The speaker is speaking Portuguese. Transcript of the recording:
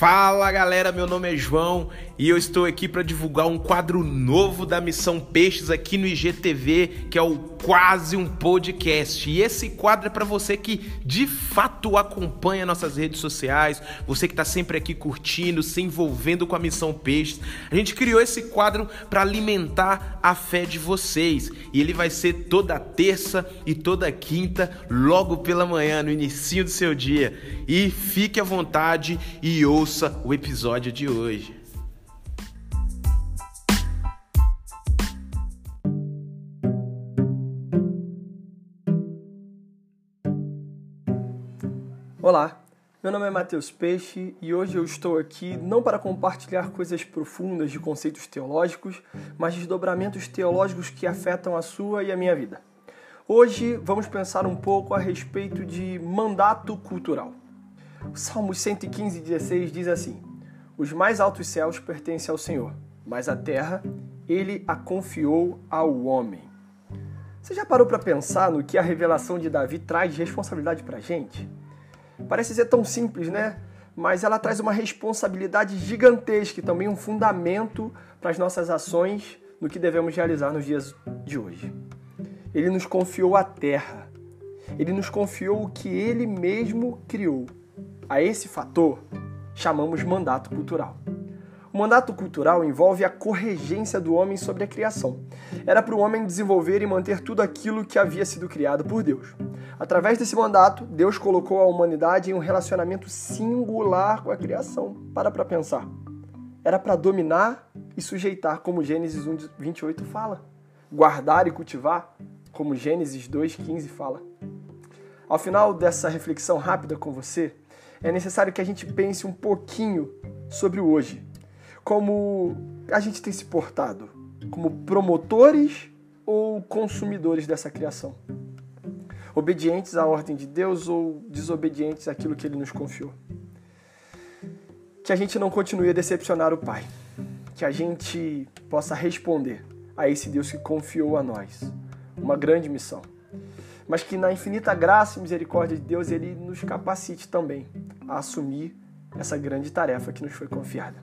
Fala galera, meu nome é João e eu estou aqui para divulgar um quadro novo da Missão Peixes aqui no IGTV, que é o Quase um Podcast. E esse quadro é para você que de fato acompanha nossas redes sociais, você que está sempre aqui curtindo, se envolvendo com a Missão Peixes. A gente criou esse quadro para alimentar a fé de vocês e ele vai ser toda terça e toda quinta, logo pela manhã, no início do seu dia. E fique à vontade e ouça o episódio de hoje. Olá, meu nome é Matheus Peixe e hoje eu estou aqui não para compartilhar coisas profundas de conceitos teológicos, mas desdobramentos teológicos que afetam a sua e a minha vida. Hoje vamos pensar um pouco a respeito de mandato cultural. O Salmo 115, 16 diz assim: Os mais altos céus pertencem ao Senhor, mas a terra ele a confiou ao homem. Você já parou para pensar no que a revelação de Davi traz de responsabilidade para a gente? Parece ser tão simples, né? Mas ela traz uma responsabilidade gigantesca e também um fundamento para as nossas ações no que devemos realizar nos dias de hoje. Ele nos confiou a terra. Ele nos confiou o que ele mesmo criou. A esse fator chamamos mandato cultural. O mandato cultural envolve a corregência do homem sobre a criação. Era para o homem desenvolver e manter tudo aquilo que havia sido criado por Deus. Através desse mandato, Deus colocou a humanidade em um relacionamento singular com a criação. Para para pensar. Era para dominar e sujeitar, como Gênesis 1, 28 fala. Guardar e cultivar, como Gênesis 2,15 fala. Ao final dessa reflexão rápida com você, é necessário que a gente pense um pouquinho sobre o hoje. Como a gente tem se portado? Como promotores ou consumidores dessa criação? Obedientes à ordem de Deus ou desobedientes àquilo que ele nos confiou? Que a gente não continue a decepcionar o Pai. Que a gente possa responder a esse Deus que confiou a nós uma grande missão mas que na infinita graça e misericórdia de Deus ele nos capacite também a assumir essa grande tarefa que nos foi confiada.